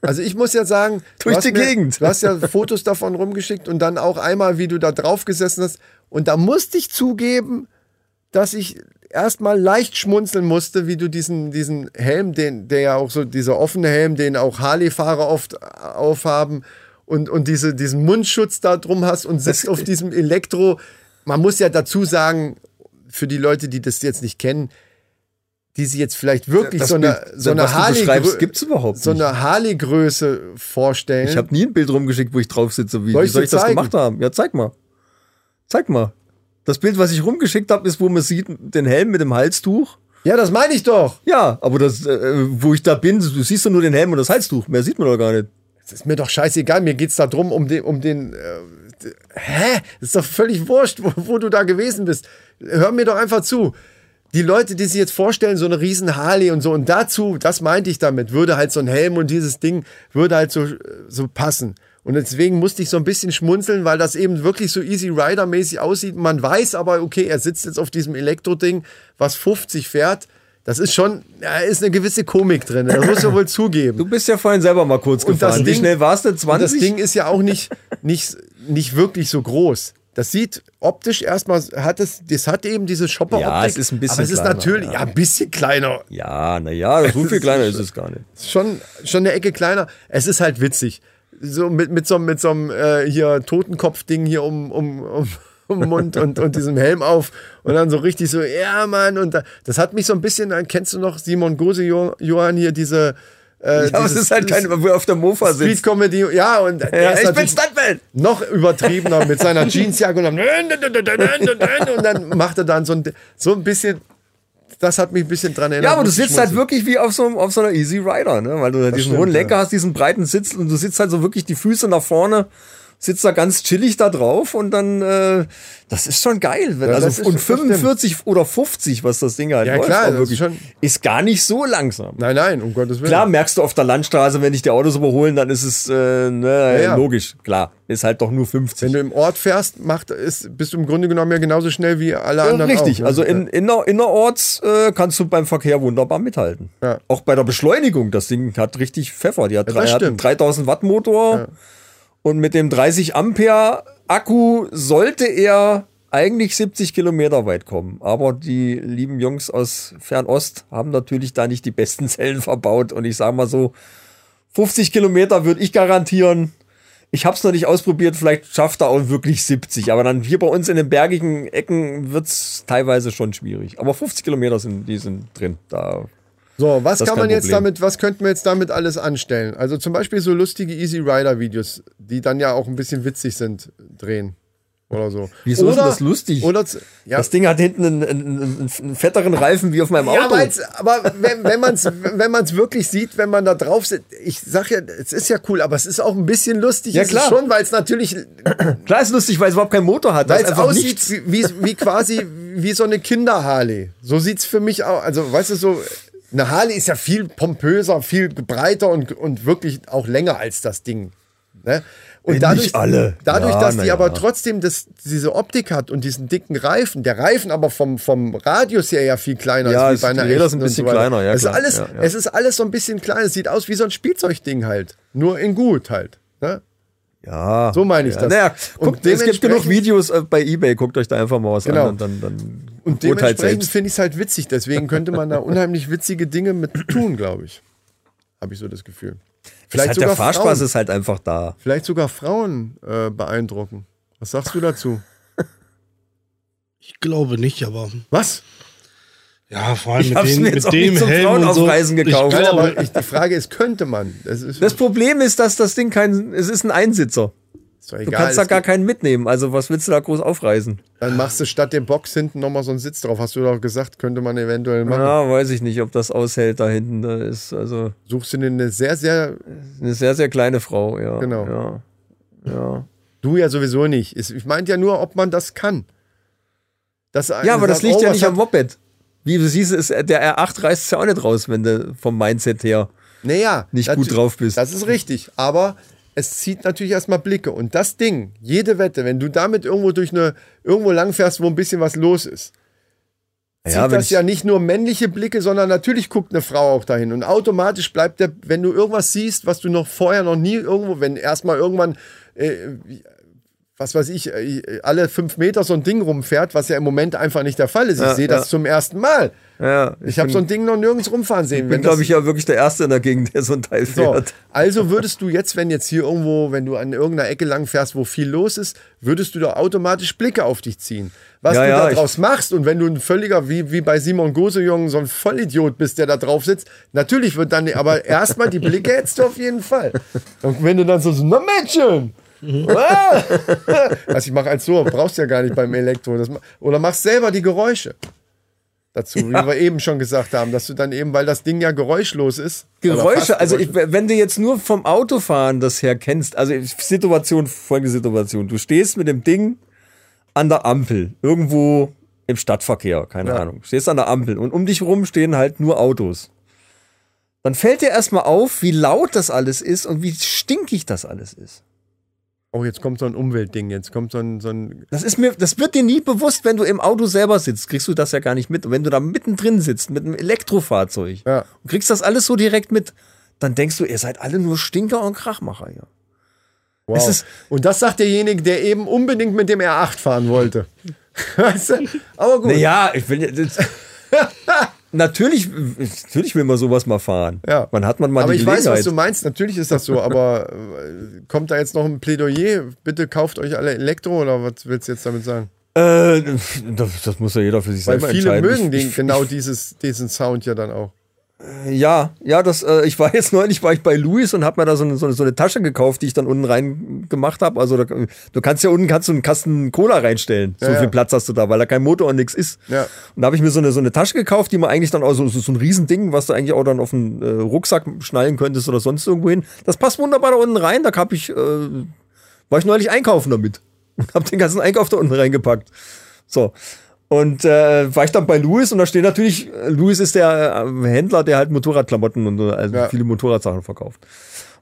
Also ich muss ja sagen, du Durch hast die mir, Gegend. Du hast ja Fotos davon rumgeschickt und dann auch einmal, wie du da drauf gesessen hast. Und da musste ich zugeben, dass ich erstmal leicht schmunzeln musste, wie du diesen, diesen Helm, den, der ja auch so, dieser offene Helm, den auch Harley-Fahrer oft aufhaben und, und diese, diesen Mundschutz da drum hast und sitzt auf diesem Elektro. Man muss ja dazu sagen, für die Leute, die das jetzt nicht kennen, die sie jetzt vielleicht wirklich Das so eine, Bild, so eine Harley gibt's überhaupt so eine Harley-Größe vorstellen. Ich habe nie ein Bild rumgeschickt, wo ich drauf sitze. Wie Soll ich soll ich das gemacht haben? Ja, zeig mal. Zeig mal. Das Bild, was ich rumgeschickt habe, ist, wo man sieht den Helm mit dem Halstuch. ja, das meine ich doch. Ja, aber das, äh, wo ich da bin, du siehst doch nur den Helm und das Halstuch. Mehr sieht man doch gar nicht. Ist mir doch scheißegal. Mir geht's da drum, um den, um den. Äh, hä? Ist doch völlig wurscht, wo, wo du da gewesen bist. Hör mir doch einfach zu. Die Leute, die sich jetzt vorstellen, so eine riesen Harley und so, und dazu, das meinte ich damit, würde halt so ein Helm und dieses Ding, würde halt so, so passen. Und deswegen musste ich so ein bisschen schmunzeln, weil das eben wirklich so Easy Rider-mäßig aussieht. Man weiß aber, okay, er sitzt jetzt auf diesem Elektroding, was 50 fährt. Das ist schon, da ist eine gewisse Komik drin. Das muss man wohl zugeben. Du bist ja vorhin selber mal kurz Und gefahren. Wie Ding- schnell warst du? Und 20? das Ding ist ja auch nicht, nicht, nicht wirklich so groß. Das sieht optisch erstmal, hat es, das hat eben diese Shopper-Optik. Ja, es ist ein bisschen Aber es ist kleiner, natürlich, ja. ein bisschen kleiner. ja, naja, so viel kleiner ist es gar nicht. Schon, schon eine Ecke kleiner. Es ist halt witzig. So mit, mit so, mit so einem äh, hier Totenkopf-Ding hier um, um, um, Mund und, und diesem Helm auf und dann so richtig so, ja, Mann. Und da, das hat mich so ein bisschen, dann kennst du noch Simon Gose, Jo- Johann, hier diese. Äh, Ja, aber es ist halt kein, wo er auf der Mofa Street sitzt. Comedy, ja, und Ja, ist ich bin Stuntman! noch übertriebener mit seiner Jeansjacke und dann, und dann macht er dann so ein, so ein bisschen, das hat mich ein bisschen dran erinnert. Ja, aber du sitzt halt wirklich wie auf so, einem- auf so einer Easy Rider, ne? Weil du da diesen stimmt, hohen ja. Lenker hast, diesen breiten Sitz und du sitzt halt so wirklich die Füße nach vorne sitzt da ganz chillig da drauf und dann, äh, das ist schon geil. Ja, also, ist- und das stimmt. 45 oder 50, was das Ding halt Ja, läuft, klar, ist wirklich, schon- ist gar nicht so langsam. Nein, nein, um Gottes Willen. Klar, merkst du auf der Landstraße, wenn dich die Autos überholen, dann ist es äh, ne, ja. logisch. Klar, ist halt doch nur 50. Wenn du im Ort fährst, macht, ist, bist du im Grunde genommen ja genauso schnell wie alle Ja, anderen richtig, auch. ne? also in, inner, innerorts äh, kannst du beim Verkehr wunderbar mithalten. Ja. Auch bei der Beschleunigung, das Ding hat richtig Pfeffer. Die hat, Ja, drei, hat einen stimmt. 3000 Watt Motor und mit dem 30 Ampere Akku sollte er eigentlich 70 Kilometer weit kommen. Aber die lieben Jungs aus Fernost haben natürlich da nicht die besten Zellen verbaut und ich sage mal so, 50 Kilometer würde ich garantieren. Ich habe es noch nicht ausprobiert, vielleicht schafft er auch wirklich 70. Aber dann hier bei uns in den bergigen Ecken wird's teilweise schon schwierig. Aber 50 Kilometer sind, die sind drin. Da So, was Das ist kann man jetzt Problem. damit, was könnten wir jetzt damit alles anstellen? Also zum Beispiel so lustige Easy Rider Videos, die dann ja auch ein bisschen witzig sind, drehen. Oder so. Wieso ist denn das lustig? Oder, ja, Das Ding hat hinten einen, einen, einen, fetteren Reifen wie auf meinem ja, Auto. weil's, aber wenn, wenn man es wenn man's wirklich sieht, wenn man da drauf sitzt, ich sag ja, es ist ja cool, aber es ist auch ein bisschen lustig. Ja, ist klar. Es schon, weil es natürlich, Klar ist lustig, weil es überhaupt keinen Motor hat. Weil ist es aussieht wie, wie, wie quasi wie so eine Kinder-Harley. So sieht's für mich aus. Also, weißt du, so, eine Harley ist ja viel pompöser, viel breiter und, und wirklich auch länger als das Ding. Ne? Und Nicht dadurch, alle. dadurch Ja, dass die ja. aber trotzdem das, diese Optik hat und diesen dicken Reifen, der Reifen aber vom, vom Radius her ja viel kleiner Ja, ist wie bei einer die Räder sind ein bisschen weiter. kleiner, ja, es ist alles, Ja. Es ist alles so ein bisschen klein. Es sieht aus wie so ein Spielzeugding halt. Nur in gut halt. Ne? Ja. So meine ich das. Naja, guckt, es gibt genug Videos äh, bei Ebay, guckt euch da einfach mal was Genau. an und dann, dann Und dementsprechend selbst. finde ich es halt witzig. Deswegen könnte man da unheimlich witzige Dinge mit tun, glaube ich. Habe ich so das Gefühl. Vielleicht der sogar Fahrspaß Frauen, ist halt einfach da. vielleicht sogar Frauen äh, beeindrucken. Was sagst du dazu? Ich glaube nicht, aber Was? ja, vor allem Ich mit, den, mir jetzt mit auch nicht dem zum Helm und so. Frauenaufreisen gekauft. Ich aber ich, die Frage ist, könnte man? Das ist, Das Problem ist, dass das Ding kein, es ist ein Einsitzer. Doch Du egal. kannst da gar keinen mitnehmen. Also was willst du da groß aufreißen? Dann machst du statt dem Box hinten nochmal so einen Sitz drauf. Hast du doch gesagt, könnte man eventuell machen. Ja, weiß ich nicht, ob das aushält da hinten. Da ist also Suchst du dir eine sehr, sehr, eine sehr, sehr kleine Frau, ja. Genau. Ja. Ja, du ja sowieso nicht. Ich meinte ja nur, ob man das kann. Das ja aber das liegt oh, ja nicht am Moped. Wie du siehst, ist der R8 reißt es ja auch nicht raus, wenn du vom Mindset her. Naja, nicht gut drauf bist. Das ist richtig, aber es zieht natürlich erstmal Blicke. Und das Ding, jede Wette, wenn du damit irgendwo durch eine, irgendwo langfährst, wo ein bisschen was los ist, zieht Ja, das ja nicht nur männliche Blicke, sondern natürlich guckt eine Frau auch dahin. Und automatisch bleibt der, wenn du irgendwas siehst, was du noch vorher noch nie irgendwo, wenn erstmal irgendwann, äh, was weiß ich, äh, alle fünf Meter so ein Ding rumfährt, was ja im Moment einfach nicht der Fall ist. Ich Ja, sehe das ja. zum ersten Mal. Ja, Ich habe so ein Ding noch nirgends rumfahren sehen. bin, Wenn das- glaube ich, ja wirklich der Erste in der Gegend, der so ein Teil so, fährt. also würdest du jetzt, wenn jetzt hier irgendwo, wenn du an irgendeiner Ecke lang fährst, wo viel los ist, würdest du da automatisch Blicke auf dich ziehen. Was Ja, du ja, da draus machst und wenn du ein völliger, wie, wie bei Simon Gosejong, so ein Vollidiot bist, der da drauf sitzt, natürlich wird dann, aber erstmal die Blicke hättest du auf jeden Fall. Und wenn du dann so, so na Mädchen! Also ich mache als so, brauchst ja gar nicht beim Elektro. Das, oder machst selber die Geräusche dazu, wie wir eben schon gesagt haben, dass du dann eben, weil das Ding ja geräuschlos ist. Geräusche, also ich, wenn du jetzt nur vom Autofahren das her kennst, also Situation, folgende Situation. Du stehst mit dem Ding an der Ampel, irgendwo im Stadtverkehr, keine Ja. Ahnung. Stehst an der Ampel und um dich rum stehen halt nur Autos. Dann fällt dir erstmal auf, wie laut das alles ist und wie stinkig das alles ist. Oh, jetzt kommt so ein Umweltding, jetzt kommt so ein, so ein Das ist mir, das wird dir nie bewusst, wenn du im Auto selber sitzt, kriegst du das ja gar nicht mit. Und wenn du da mittendrin sitzt mit einem Elektrofahrzeug Ja. und kriegst das alles so direkt mit, dann denkst du, ihr seid alle nur Stinker und Krachmacher hier. wow. Es ist- Und das sagt derjenige, der eben unbedingt mit dem R8 fahren wollte. weißt du? Aber gut. Naja, ich will ja. natürlich, natürlich will man sowas mal fahren. Ja. Man hat man mal aber die ich weiß, was du meinst. Natürlich ist das so, aber äh, kommt da jetzt noch ein Plädoyer? Bitte kauft euch alle Elektro oder was willst du jetzt damit sagen? äh, das, das muss ja jeder für sich Weil selber viele entscheiden. mögen Ich- den, genau dieses, diesen Sound ja dann auch. Ja, ja, das, äh, ich war jetzt neulich war ich bei Louis und habe mir da so eine, so, eine, so eine Tasche gekauft, die ich dann unten rein gemacht habe. Also da, du kannst ja unten kannst du einen Kasten Cola reinstellen. So Ja, viel ja. Platz hast du da, weil da kein Motor und nichts ist. Ja. Und da habe ich mir so eine, so eine Tasche gekauft, die man eigentlich dann auch so, so, so ein Riesending, was du eigentlich auch dann auf einen äh, Rucksack schnallen könntest oder sonst irgendwo hin. Das passt wunderbar da unten rein. Da habe ich äh, War ich neulich einkaufen damit. Und hab den ganzen Einkauf da unten reingepackt. So. Und äh, war ich dann bei Louis und da steht natürlich, Louis ist der äh, Händler, der halt Motorradklamotten und also Ja. viele Motorradsachen verkauft.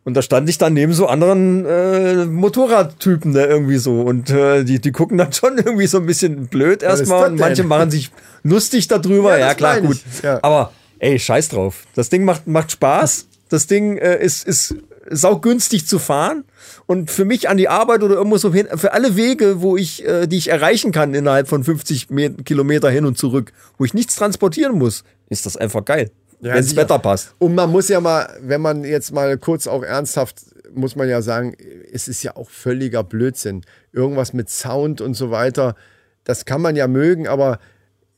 Und da stand ich dann neben so anderen äh, Motorradtypen da irgendwie so. Und äh, die, die gucken dann schon irgendwie so ein bisschen blöd erstmal. Und manche machen sich lustig darüber. Ja, Ja, klar, gut. ja. Aber ey, scheiß drauf. Das Ding macht, macht Spaß. Das Ding äh, ist, ist saugünstig zu fahren. Und für mich an die Arbeit oder irgendwo so hin, für alle Wege, wo ich, äh, die ich erreichen kann innerhalb von 50 Met Kilometer hin und zurück, wo ich nichts transportieren muss, ist das einfach geil. Ja, Wenn's sicher. Wetter passt. Und man muss ja mal, wenn man jetzt mal kurz auch ernsthaft, muss man ja sagen, es ist ja auch völliger Blödsinn. Irgendwas mit Sound und so weiter, das kann man ja mögen, aber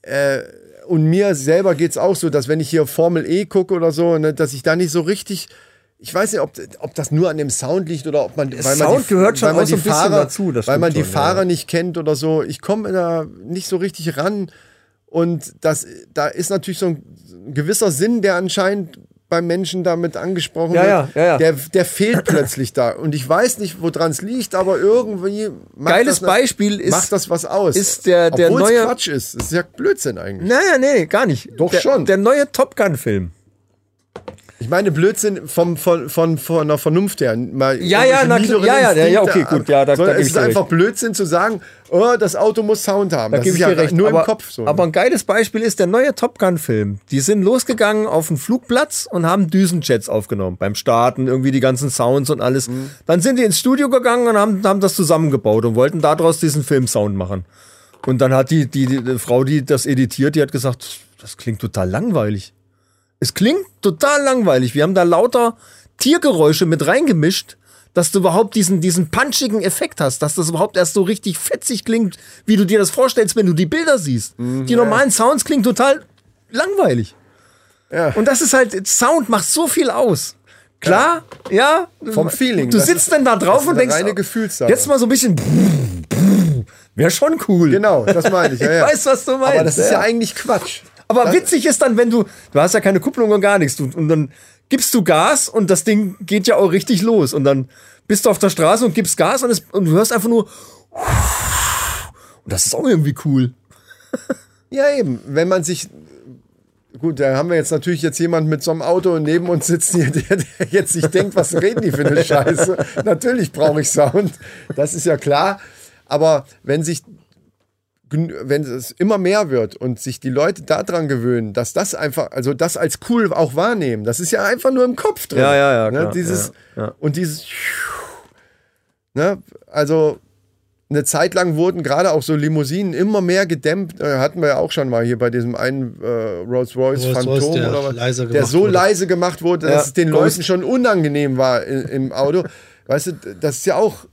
äh, und mir selber geht es auch so, dass wenn ich hier Formel E gucke oder so, ne, dass ich da nicht so richtig. Ich weiß nicht, ob, ob das nur an dem Sound liegt oder ob man, weil man Sound die, gehört schon weil man auch so die ein bisschen Fahrer, dazu, weil man die schon, Fahrer ja. nicht kennt oder so. Ich komme da nicht so richtig ran. Und das, da ist natürlich so ein gewisser Sinn, der anscheinend beim Menschen damit angesprochen Ja, wird. ja, ja, ja. Der, der fehlt plötzlich da. Und ich weiß nicht, woran es liegt, aber irgendwie macht Geiles das Beispiel ist- macht das was aus. ist der- der Obwohl's neue- Quatsch ist. Das ist ja Blödsinn eigentlich. Naja, nee, gar nicht. Doch der, schon. Der neue Top Gun-Film. Ich meine Blödsinn vom, von, von, von der Vernunft her. Mal Ja, ja, na, ja, ja, ja, ja, okay, gut, ja, da- sondern da es ist einfach recht. Blödsinn zu sagen, oh, das Auto muss Sound haben. Da das gebe ich ja dir recht. nur aber, im Kopf so. aber ein geiles Beispiel ist der neue Top Gun-Film. Die sind losgegangen auf den Flugplatz und haben Düsenjets aufgenommen. Beim Starten irgendwie die ganzen Sounds und alles. Mhm. Dann sind die ins Studio gegangen und haben, haben das zusammengebaut und wollten daraus diesen Filmsound machen. Und dann hat die, die, die Frau, die das editiert, die hat gesagt, das klingt total langweilig. Es klingt total langweilig. Wir haben da lauter Tiergeräusche mit reingemischt, dass du überhaupt diesen, diesen punchigen Effekt hast, dass das überhaupt erst so richtig fetzig klingt, wie du dir das vorstellst, wenn du die Bilder siehst. die normalen Sounds klingen total langweilig. Ja. Und das ist halt, Sound macht so viel aus. Klar, ja. Vom Feeling. Du sitzt dann da drauf und denkst, Gefühlssache. jetzt mal so ein bisschen, wäre schon cool. genau, das meine ich. Ja, Ich ja. weiß, was du meinst. aber das ist ja eigentlich Quatsch. Aber Das- witzig ist dann, wenn du, du hast ja keine Kupplung und gar nichts, du, und dann gibst du Gas und das Ding geht ja auch richtig los und dann bist du auf der Straße und gibst Gas und, es, und du hörst einfach nur und das ist auch irgendwie cool. Ja, eben. Wenn man sich. Gut, da haben wir jetzt natürlich jetzt jemand mit so einem Auto und neben uns sitzt hier, der, der jetzt nicht denkt, was reden die für eine Scheiße. natürlich brauche ich Sound. Das ist ja klar. Aber wenn sich wenn es immer mehr wird und sich die Leute daran gewöhnen, dass das einfach, also das als cool auch wahrnehmen, das ist ja einfach nur im Kopf drin. Ja, ja, ja, Ne? klar. Dieses, Ja, ja. Und dieses, ne? also eine Zeit lang wurden gerade auch so Limousinen immer mehr gedämmt. Äh, hatten wir ja auch schon mal hier bei diesem einen äh, Rolls-Royce Rolls-Royce, Phantom der oder was, leiser der so wurde. leise gemacht wurde, Ja, dass es den Ghost. Leuten schon unangenehm war im, im Auto. Weißt du, das ist ja auch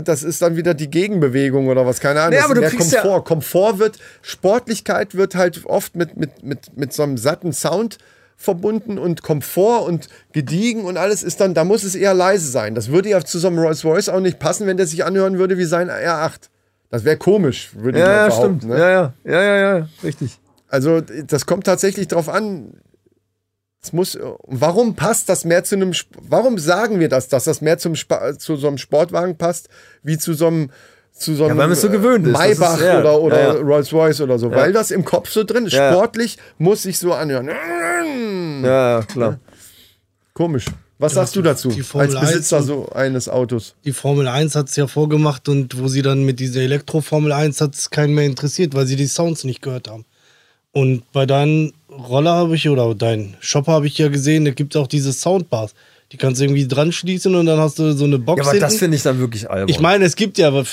das ist dann wieder die Gegenbewegung oder was, keine Ahnung. Nee, das aber ist du mehr kriegst ja- Komfort. Komfort wird, Sportlichkeit wird halt oft mit, mit, mit, mit so einem satten Sound verbunden und Komfort und gediegen und alles ist dann, da muss es eher leise sein. Das würde ja zu so einem Rolls Royce auch nicht passen, wenn der sich anhören würde wie sein R8. Das wäre komisch, würde ich Ja, mal ja, behaupten. stimmt. Ne? Ja, ja, ja, ja, ja, richtig. Also das kommt tatsächlich drauf an. Es muss, warum passt das mehr zu einem, Sp- warum sagen wir das, dass das mehr zum Spa, zu so einem Sportwagen passt, wie zu so einem, zu so einem weil man es so äh, gewöhnt ist. Das ist- Maybach ja, oder, oder ja, ja. Rolls-Royce oder so, weil das im Kopf so drin ist. Ja. Sportlich muss sich so anhören. Ja, ja, klar. Komisch. Was sagst du dazu, als Besitzer 1 so eines Autos? Die Formel 1 hat es ja vorgemacht und wo sie dann mit dieser Elektro-Formel 1 hat es keinen mehr interessiert, weil sie die Sounds nicht gehört haben. Und bei deinem Roller habe ich, oder dein Shopper habe ich ja gesehen, da gibt es auch diese Soundbars. Die kannst du irgendwie dran schließen und dann hast du so eine Box Ja, aber das hinten. finde ich dann wirklich albern. Ich meine, es gibt ja, aber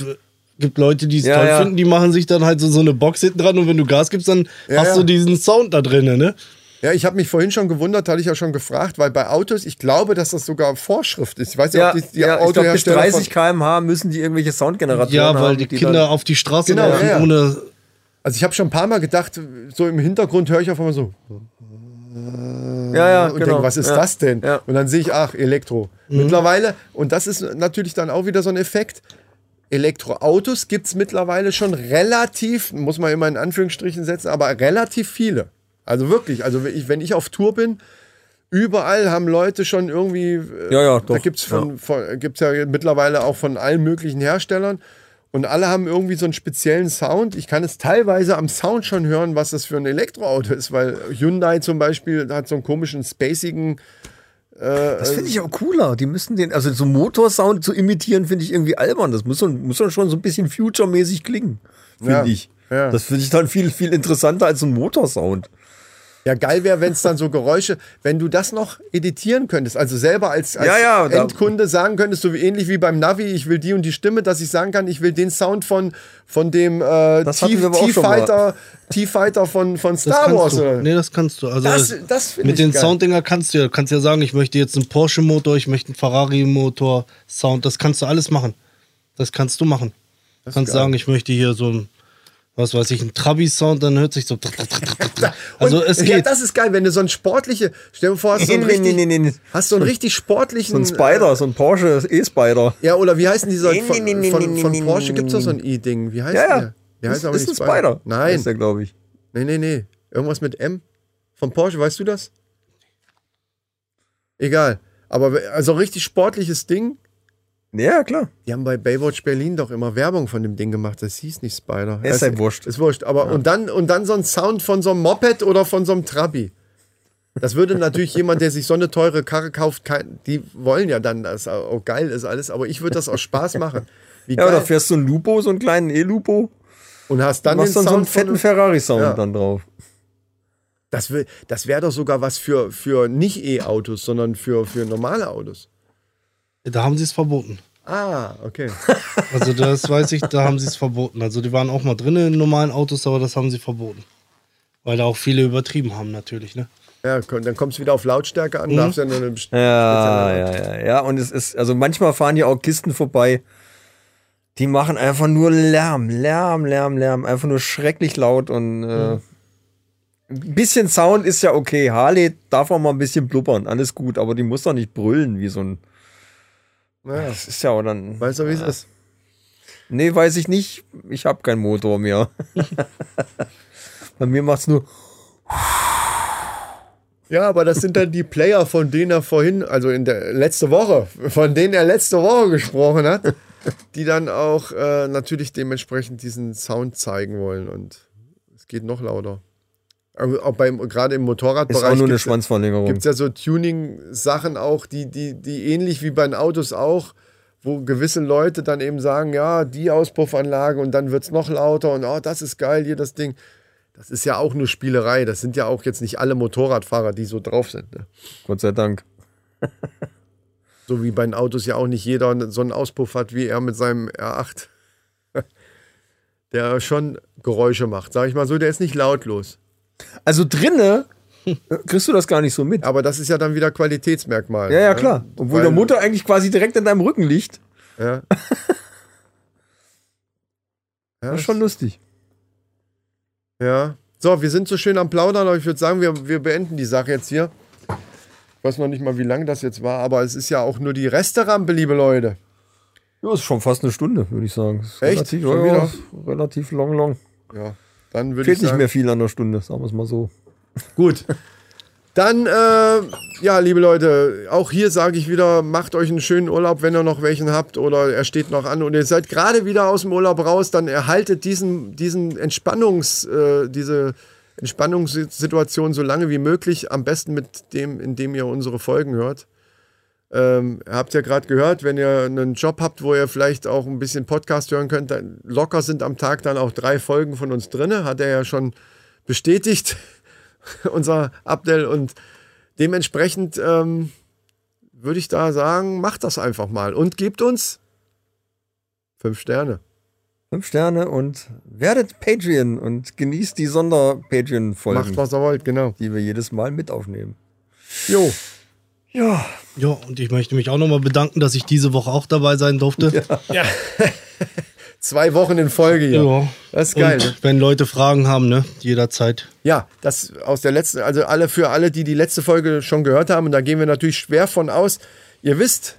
gibt Leute, die es Ja, toll ja. finden, die machen sich dann halt so, so eine Box hinten dran und wenn du Gas gibst, dann Ja, hast ja. du diesen Sound da drinnen, ne? Ja, ich habe mich vorhin schon gewundert, hatte ich ja schon gefragt, weil bei Autos, ich glaube, dass das sogar Vorschrift ist. Ich weiß nicht, ja, ob die, die ja, ich glaube, bis Autohersteller 30 km/h müssen die irgendwelche Soundgeneratoren Ja, haben. weil die, Kinder auf die Straße Genau, laufen ja, ja. ohne. Also ich habe schon ein paar Mal gedacht, so im Hintergrund höre ich auf einmal so ja, ja, und genau. denke, was ist ja. das denn? Ja. Und dann sehe ich, ach, Elektro. Mittlerweile, und das ist natürlich dann auch wieder so ein Effekt, Elektroautos gibt es mittlerweile schon relativ, muss man immer in Anführungsstrichen setzen, aber relativ viele. Also wirklich, also wenn ich, wenn ich auf Tour bin Überall haben Leute schon irgendwie. äh, Ja, ja, Da doch, gibt es von, von, gibt's ja mittlerweile auch von allen möglichen Herstellern. Und alle haben irgendwie so einen speziellen Sound. Ich kann es teilweise am Sound schon hören, was das für ein Elektroauto ist, weil Hyundai zum Beispiel hat so einen komischen, spacigen. Das finde ich auch cooler. Die müssen den, also so Motorsound zu imitieren, finde ich irgendwie albern. Das muss, muss schon so ein bisschen future-mäßig klingen, finde Ja, ich. ja. Das finde ich dann viel, viel interessanter als so ein Motorsound. Ja, geil wäre, wenn es dann so Geräusche, wenn du das noch editieren könntest, also selber als, als Ja, ja, Endkunde sagen könntest, so wie ähnlich wie beim Navi, ich will die und die Stimme, dass ich sagen kann, ich will den Sound von, von dem äh, T-Fighter T-Fighter von, von Star Wars. du. Oder? Nee, das kannst du. Also Das- das, mit ich den geil. Sounddinger kannst du ja. Du kannst ja sagen, ich möchte jetzt einen Porsche-Motor, ich möchte einen Ferrari-Motor, Sound. Das kannst du alles machen. Das kannst du machen. Du kannst geil. sagen, ich möchte hier so ein, was weiß ich, ein Trabi-Sound, dann hört sich so. Also Und, es Ja, geht. das ist geil, wenn du so ein sportliche, stell dir vor, hast so einen richtig, nee, nee, nee. hast so einen richtig sportlichen. So ein Spider, so ein Porsche E-Spider. Ja, oder wie heißen dieser Nee, von, nee, nee, von, nee, von Porsche nee, gibt es doch nee, so ein E-Ding. Wie heißt Ja, ja. der? Der Das heißt aber ist nicht ein Spider. Nein. Ist der, glaube ich. Nee, nee, nee. Irgendwas mit M. Von Porsche, weißt du das? Egal. Aber also richtig sportliches Ding. Ja, klar. Die haben bei Baywatch Berlin doch immer Werbung von dem Ding gemacht. Das hieß nicht Spider. Ist Es- halt wurscht. Ist wurscht. Aber und dann und dann so ein Sound von so einem Moped oder von so einem Trabi. Das würde natürlich jemand, der sich so eine teure Karre kauft, kein, die wollen ja dann, dass auch geil ist alles. Aber ich würde das aus Spaß machen. Wie Ja, geil. oder fährst du einen Lupo, so einen kleinen E-Lupo, und hast dann machst den dann so einen Sound fetten Ferrari-Sound Ja. dann drauf. Das, will- das wäre doch sogar was für, für nicht E-Autos, sondern für, für normale Autos. Da haben sie es verboten. Ah, okay. Also das weiß ich, da haben sie es verboten. Also die waren auch mal drin in normalen Autos, aber das haben sie verboten. Weil da auch viele übertrieben haben natürlich, ne? Ja, dann kommst du wieder auf Lautstärke an, darfst ja nur eine Ja, ja, ja, ja. Und es ist, also manchmal fahren hier auch Kisten vorbei, die machen einfach nur Lärm, Lärm, Lärm, Lärm, einfach nur schrecklich laut und äh, ein bisschen Sound ist ja okay. Harley darf auch mal ein bisschen blubbern, alles gut, aber die muss doch nicht brüllen wie so ein. Naja, Das ist ja auch dann. weißt du, wie es ist? Nee, weiß ich nicht. Ich habe keinen Motor mehr. Bei mir macht's nur. Ja, aber das sind dann die Player, von denen er vorhin, also in der letzte Woche, von denen er letzte Woche gesprochen hat, die dann auch äh, natürlich dementsprechend diesen Sound zeigen wollen und es geht noch lauter. Aber auch beim, gerade im Ist Motorradbereich auch nur eine Schwanzverlängerung. Gibt es ja so Tuning-Sachen auch, die, die, die ähnlich wie bei den Autos auch, wo gewisse Leute dann eben sagen, ja, die Auspuffanlage und dann wird es noch lauter und oh, das ist geil, hier das Ding. Das ist ja auch nur Spielerei. Das sind ja auch jetzt nicht alle Motorradfahrer, die so drauf sind. Ne? Gott sei Dank. So wie bei den Autos ja auch nicht jeder so einen Auspuff hat wie er mit seinem R8. Der schon Geräusche macht. Sag ich mal so, der ist nicht lautlos. Also drinne äh, kriegst du das gar nicht so mit. Aber das ist ja dann wieder Qualitätsmerkmal. Ja, ja, ne? klar. Obwohl Weil- der Motor eigentlich quasi direkt in deinem Rücken liegt. Ja. ja, Das ist schon lustig. Ja. So, wir sind so schön am Plaudern, aber ich würde sagen, wir, wir beenden die Sache jetzt hier. Ich weiß noch nicht mal, wie lang das jetzt war, aber es ist ja auch nur die Resterampe, liebe Leute. Ja, ist schon fast eine Stunde, würde ich sagen. Echt? Relativ, Schon wieder? relativ long, long. Ja, dann würde ich Fehlt nicht sagen. mehr viel an der Stunde, sagen wir es mal so. Gut. Dann, äh, ja, liebe Leute, auch hier sage ich wieder, macht euch einen schönen Urlaub, wenn ihr noch welchen habt oder er steht noch an und ihr seid gerade wieder aus dem Urlaub raus, dann erhaltet diesen, diesen Entspannungs, äh, diese Entspannungssituation so lange wie möglich, am besten mit dem, indem ihr unsere Folgen hört. Ähm, ihr habt ja gerade gehört, wenn ihr einen Job habt, wo ihr vielleicht auch ein bisschen Podcast hören könnt, dann locker sind am Tag dann auch drei Folgen von uns drinne, hat er ja schon bestätigt, unser Abdel. Und dementsprechend ähm, würde ich da sagen, macht das einfach mal und gebt uns fünf Sterne. Fünf Sterne und werdet Patreon und genießt die Sonder-Patreon-Folgen, Macht, was ihr wollt, genau. die wir jedes Mal mit aufnehmen. Jo, Ja, Ja, und ich möchte mich auch nochmal bedanken, dass ich diese Woche auch dabei sein durfte. zwei Wochen in Folge hier. Ja. Das ist geil. Und Ne? wenn Leute Fragen haben, ne, jederzeit. Ja, das aus der letzten, also alle für alle, die die letzte Folge schon gehört haben, und da gehen wir natürlich schwer von aus. Ihr wisst,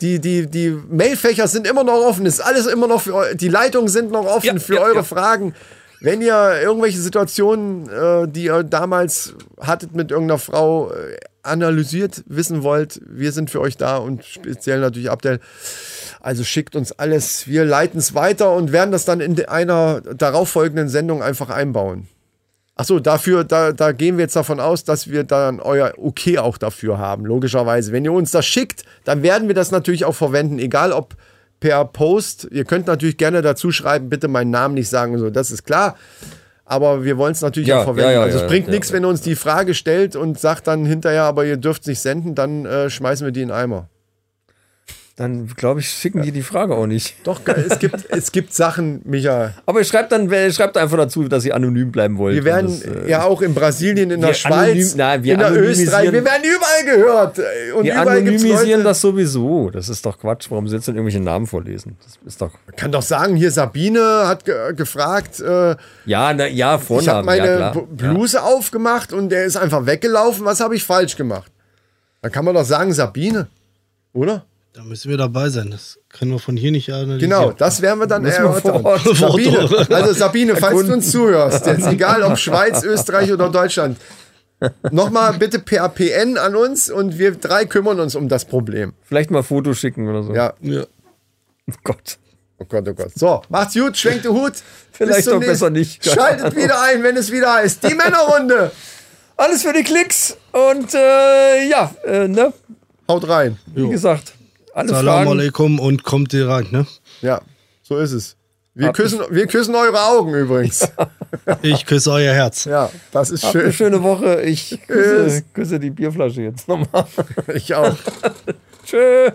die, die, die Mailfächer sind immer noch offen, ist alles immer noch für die Leitungen sind noch offen Ja, für ja, eure ja. Fragen. Wenn ihr irgendwelche Situationen, äh, die ihr damals hattet mit irgendeiner Frau, äh, analysiert wissen wollt, wir sind für euch da und speziell natürlich Abdel. Also schickt uns alles, wir leiten es weiter und werden das dann in einer darauffolgenden Sendung einfach einbauen. Achso, dafür, da, da gehen wir jetzt davon aus, dass wir dann euer Okay auch dafür haben, logischerweise. Wenn ihr uns das schickt, dann werden wir das natürlich auch verwenden, egal ob per Post. Ihr könnt natürlich gerne dazu schreiben, bitte meinen Namen nicht sagen und so, das ist klar. Aber wir wollen es natürlich Ja, auch verwenden. ja, ja, also es bringt nichts, wenn ihr uns die Frage stellt und sagt dann hinterher, aber ihr dürft nicht senden, dann äh, schmeißen wir die in den Eimer. Dann glaube ich, schicken die die Frage auch nicht. Doch, es gibt, es gibt Sachen, Micha. Aber schreibt dann, schreibt einfach dazu, dass ihr anonym bleiben wollt. Wir werden das, äh, ja auch in Brasilien, in der Schweiz, anonym- nein, in der Österreich, wir werden überall gehört. äh, Und Wir überall anonymisieren das sowieso. Das ist doch Quatsch. Warum denn irgendwelche Namen vorlesen? Das ist doch. kann doch sagen, hier Sabine hat ge gefragt, äh, Ja, na, ja, ich habe Vornamen. meine ja, Bluse aufgemacht und der ist einfach weggelaufen. Was habe ich falsch gemacht? Dann kann man doch sagen, Sabine, oder? Da müssen wir dabei sein. Das können wir von hier nicht analysieren. Genau, das werden wir dann erörtern. vor Ort- Sabine, also Sabine, falls du uns zuhörst, jetzt egal ob Schweiz, Österreich oder Deutschland, nochmal bitte per PN an uns und wir drei kümmern uns um das Problem. Vielleicht mal Fotos schicken oder so. Ja, Ja. Oh Gott. oh Gott, oh Gott. So, macht's gut, schwenkt den Hut. Vielleicht doch besser nicht. Schaltet wieder ein, wenn es wieder heißt. Die Männerrunde. Alles für die Klicks. Und äh, ja, äh, ne? Haut rein. Wie gesagt, alle Salam Fragen. alaikum und kommt rein, ne? Ja, so ist es. Wir küssen, wir küssen eure Augen übrigens. Ich küsse euer Herz. Ja, das ist Habt eine schön. schöne Woche. Ich küsse, küsse die Bierflasche jetzt nochmal. Ich auch. Tschö.